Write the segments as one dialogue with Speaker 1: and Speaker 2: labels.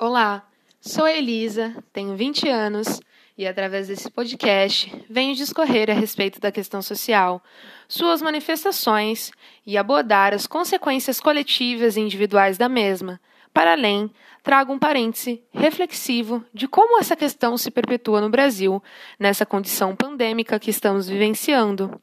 Speaker 1: Olá, sou a Elisa, tenho 20 anos e, através desse podcast, venho discorrer a respeito da questão social, suas manifestações e abordar as consequências coletivas e individuais da mesma. Para além, trago um parêntese reflexivo de como essa questão se perpetua no Brasil, nessa condição pandêmica que estamos vivenciando.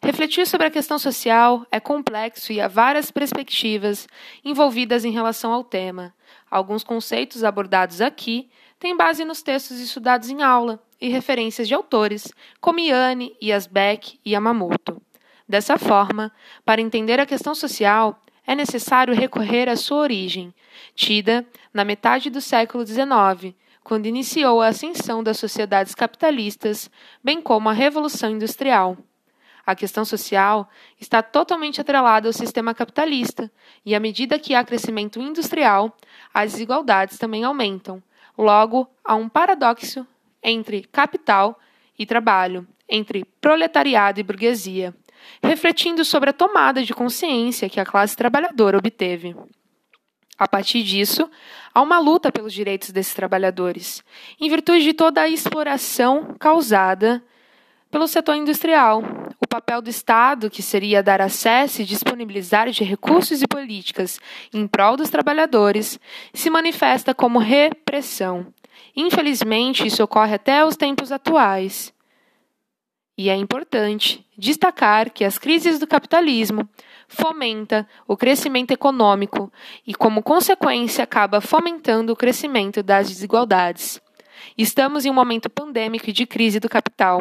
Speaker 1: Refletir sobre a questão social é complexo e há várias perspectivas envolvidas em relação ao tema. Alguns conceitos abordados aqui têm base nos textos estudados em aula e referências de autores como Yane, Yasbeck e Yamamoto. Dessa forma, para entender a questão social, é necessário recorrer à sua origem, tida na metade do século XIX, quando iniciou a ascensão das sociedades capitalistas, bem como a Revolução Industrial. A questão social está totalmente atrelada ao sistema capitalista, e à medida que há crescimento industrial, as desigualdades também aumentam. Logo, há um paradoxo entre capital e trabalho, entre proletariado e burguesia, refletindo sobre a tomada de consciência que a classe trabalhadora obteve. A partir disso, há uma luta pelos direitos desses trabalhadores, em virtude de toda a exploração causada pelo setor industrial, o papel do Estado, que seria dar acesso e disponibilizar de recursos e políticas em prol dos trabalhadores, se manifesta como repressão. Infelizmente, isso ocorre até os tempos atuais. E é importante destacar que as crises do capitalismo fomenta o crescimento econômico e, como consequência, acaba fomentando o crescimento das desigualdades. Estamos em um momento pandêmico e de crise do capital.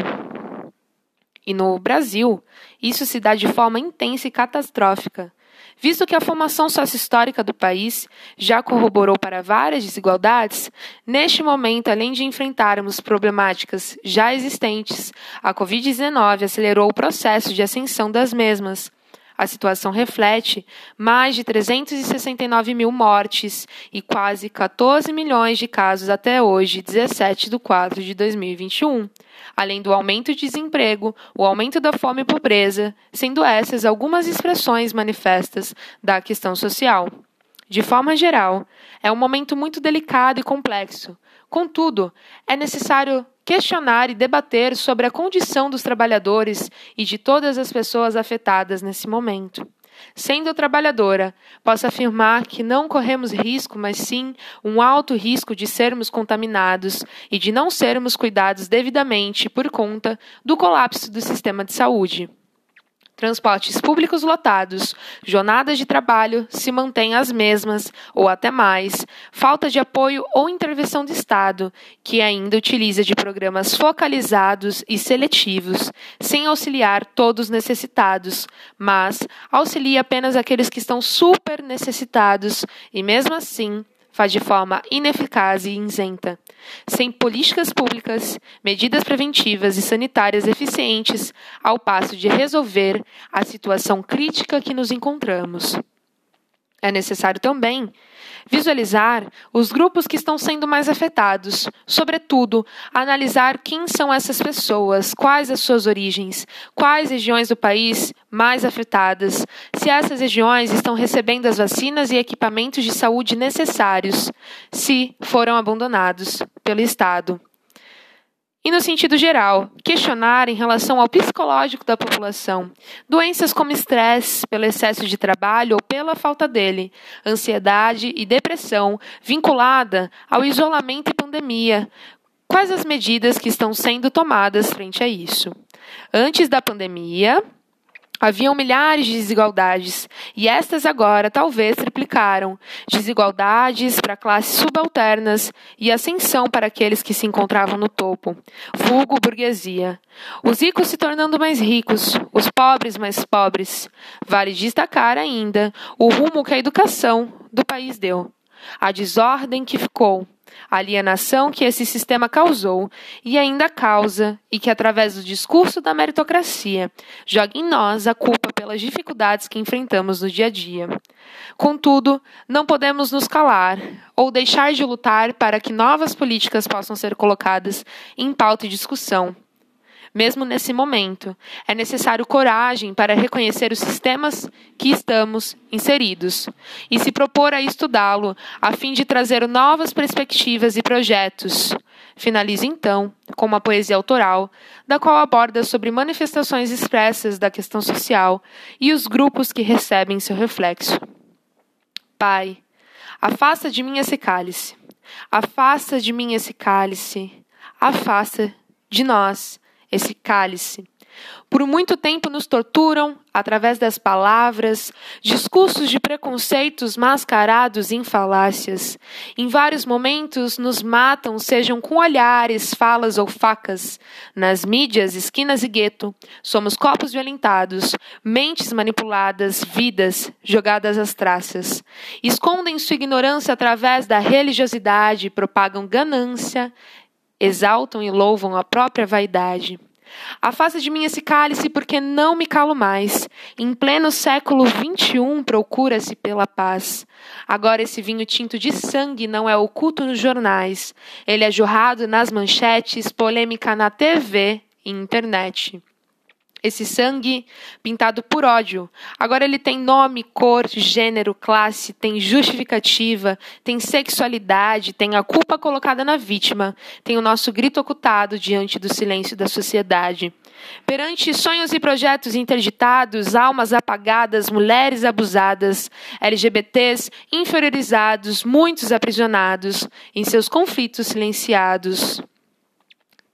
Speaker 1: E no Brasil, isso se dá de forma intensa e catastrófica, visto que a formação sociohistórica do país já corroborou para várias desigualdades, neste momento, além de enfrentarmos problemáticas já existentes, a Covid-19 acelerou o processo de ascensão das mesmas, a situação reflete mais de 369 mil mortes e quase 14 milhões de casos até hoje, 17 de 4 de 2021, além do aumento de desemprego, o aumento da fome e pobreza, sendo essas algumas expressões manifestas da questão social. De forma geral, é um momento muito delicado e complexo. Contudo, é necessário questionar e debater sobre a condição dos trabalhadores e de todas as pessoas afetadas nesse momento. Sendo trabalhadora, posso afirmar que não corremos risco, mas sim um alto risco de sermos contaminados e de não sermos cuidados devidamente por conta do colapso do sistema de saúde transportes públicos lotados, jornadas de trabalho se mantêm as mesmas ou até mais, falta de apoio ou intervenção do Estado, que ainda utiliza de programas focalizados e seletivos, sem auxiliar todos necessitados, mas auxilia apenas aqueles que estão super necessitados e mesmo assim faz de forma ineficaz e isenta. Sem políticas públicas, medidas preventivas e sanitárias eficientes, ao passo de resolver a situação crítica que nos encontramos. É necessário também visualizar os grupos que estão sendo mais afetados, sobretudo, analisar quem são essas pessoas, quais as suas origens, quais regiões do país mais afetadas, se essas regiões estão recebendo as vacinas e equipamentos de saúde necessários, se foram abandonados pelo Estado. E no sentido geral, questionar em relação ao psicológico da população, doenças como estresse pelo excesso de trabalho ou pela falta dele, ansiedade e depressão vinculada ao isolamento e pandemia. Quais as medidas que estão sendo tomadas frente a isso? Antes da pandemia, Haviam milhares de desigualdades, e estas agora talvez triplicaram desigualdades para classes subalternas e ascensão para aqueles que se encontravam no topo, vulgo burguesia. Os ricos se tornando mais ricos, os pobres mais pobres. Vale destacar ainda o rumo que a educação do país deu, a desordem que ficou, a alienação que esse sistema causou e ainda causa, e que, através do discurso da meritocracia, joga em nós a culpa pelas dificuldades que enfrentamos no dia a dia. Contudo, não podemos nos calar ou deixar de lutar para que novas políticas possam ser colocadas em pauta e discussão mesmo nesse momento. É necessário coragem para reconhecer os sistemas que estamos inseridos e se propor a estudá-lo, a fim de trazer novas perspectivas e projetos. Finaliza então com uma poesia autoral, da qual aborda sobre manifestações expressas da questão social e os grupos que recebem seu reflexo. Pai, afasta de mim esse cálice, afasta de mim esse cálice, afasta de nós esse cálice. Por muito tempo nos torturam através das palavras, discursos de preconceitos mascarados em falácias. Em vários momentos nos matam, sejam com olhares, falas ou facas. Nas mídias, esquinas e gueto, somos copos violentados, mentes manipuladas, vidas jogadas às traças. Escondem sua ignorância através da religiosidade, propagam ganância, exaltam e louvam a própria vaidade. Afasta de mim esse cálice, porque não me calo mais. Em pleno século XXI procura-se pela paz. Agora esse vinho tinto de sangue não é oculto nos jornais. Ele é jorrado nas manchetes, polêmica na TV e internet esse sangue pintado por ódio. Agora ele tem nome, cor, gênero, classe, tem justificativa, tem sexualidade, tem a culpa colocada na vítima, tem o nosso grito ocultado diante do silêncio da sociedade. Perante sonhos e projetos interditados, almas apagadas, mulheres abusadas, LGBTs inferiorizados, muitos aprisionados em seus conflitos silenciados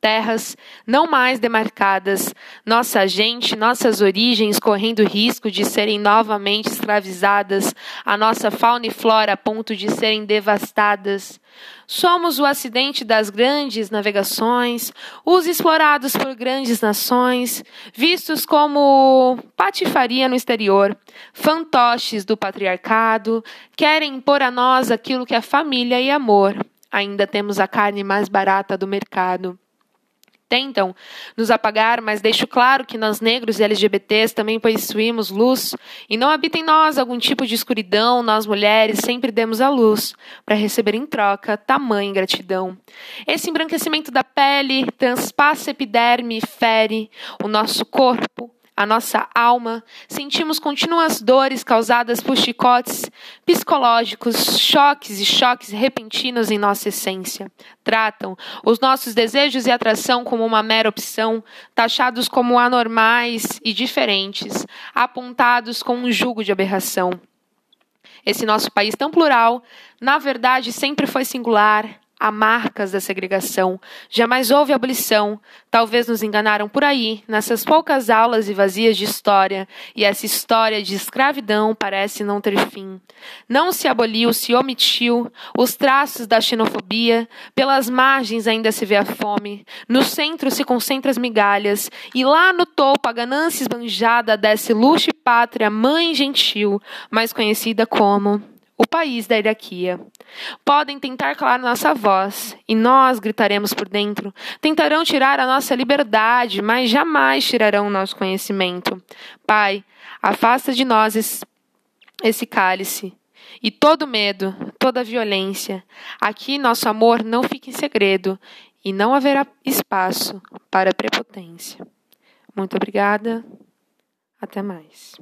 Speaker 1: terras não mais demarcadas, nossa gente, nossas origens correndo risco de serem novamente escravizadas, a nossa fauna e flora a ponto de serem devastadas. Somos o acidente das grandes navegações, os explorados por grandes nações, vistos como patifaria no exterior, fantoches do patriarcado, querem impor a nós aquilo que é família e amor. Ainda temos a carne mais barata do mercado tentam nos apagar, mas deixo claro que nós negros e LGBTs também possuímos luz e não habita em nós algum tipo de escuridão, nós mulheres sempre demos a luz para receber em troca tamanha gratidão. Esse embranquecimento da pele transpassa epiderme e fere o nosso corpo, a nossa alma, sentimos contínuas dores causadas por chicotes psicológicos, choques e choques repentinos em nossa essência. Tratam os nossos desejos e atração como uma mera opção, taxados como anormais e diferentes, apontados com um jugo de aberração. Esse nosso país tão plural, na verdade, sempre foi singular, há marcas da segregação. Jamais houve abolição. Talvez nos enganaram por aí, nessas poucas aulas e vazias de história, e essa história de escravidão parece não ter fim. Não se aboliu, se omitiu os traços da xenofobia, pelas margens ainda se vê a fome, no centro se concentram as migalhas, e lá no topo a ganância esbanjada desce luxo e pátria, mãe gentil, mais conhecida como o país da hierarquia. Podem tentar calar nossa voz, e nós gritaremos por dentro. Tentarão tirar a nossa liberdade, mas jamais tirarão o nosso conhecimento. Pai, afasta de nós esse, esse cálice. E todo medo, toda violência. Aqui nosso amor não fica em segredo, e não haverá espaço para prepotência. Muito obrigada. Até mais.